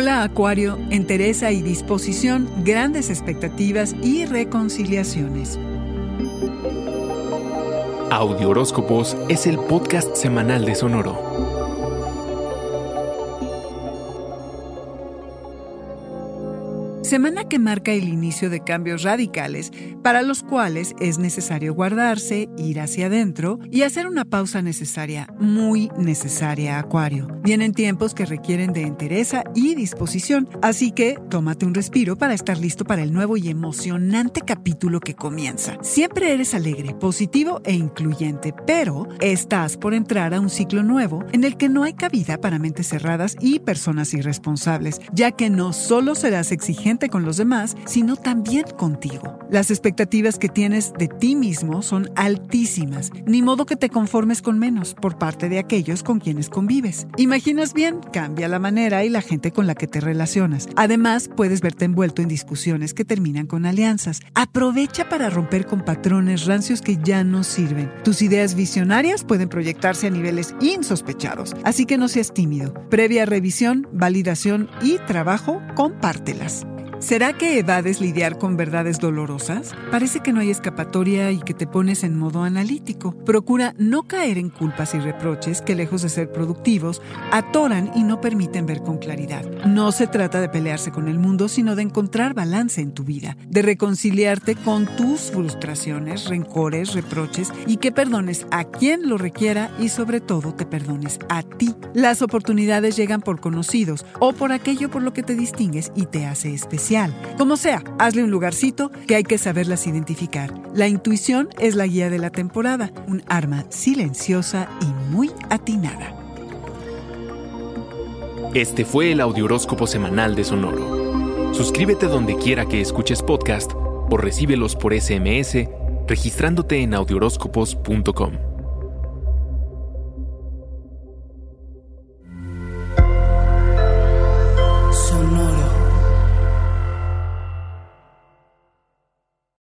Hola Acuario, entereza y disposición, grandes expectativas y reconciliaciones. Audio Horóscopos es el podcast semanal de Sonoro. Semana que marca el inicio de cambios radicales para los cuales es necesario guardarse, ir hacia adentro y hacer una pausa necesaria, muy necesaria, Acuario. Vienen tiempos que requieren de entereza y disposición, así que tómate un respiro para estar listo para el nuevo y emocionante capítulo que comienza. Siempre eres alegre, positivo e incluyente, pero estás por entrar a un ciclo nuevo en el que no hay cabida para mentes cerradas y personas irresponsables, ya que no solo serás exigente, con los demás, sino también contigo. Las expectativas que tienes de ti mismo son altísimas, ni modo que te conformes con menos por parte de aquellos con quienes convives. Imaginas bien, cambia la manera y la gente con la que te relacionas. Además, puedes verte envuelto en discusiones que terminan con alianzas. Aprovecha para romper con patrones rancios que ya no sirven. Tus ideas visionarias pueden proyectarse a niveles insospechados, así que no seas tímido. Previa revisión, validación y trabajo, compártelas. ¿Será que evades lidiar con verdades dolorosas? Parece que no hay escapatoria y que te pones en modo analítico. Procura no caer en culpas y reproches que, lejos de ser productivos, atoran y no permiten ver con claridad. No se trata de pelearse con el mundo, sino de encontrar balance en tu vida, de reconciliarte con tus frustraciones, rencores, reproches y que perdones a quien lo requiera y sobre todo te perdones a ti. Las oportunidades llegan por conocidos o por aquello por lo que te distingues y te hace Como sea, hazle un lugarcito que hay que saberlas identificar. La intuición es la guía de la temporada, un arma silenciosa y muy atinada. Este fue el Audioróscopo Semanal de Sonoro. Suscríbete donde quiera que escuches podcast o recíbelos por SMS registrándote en audioróscopos.com.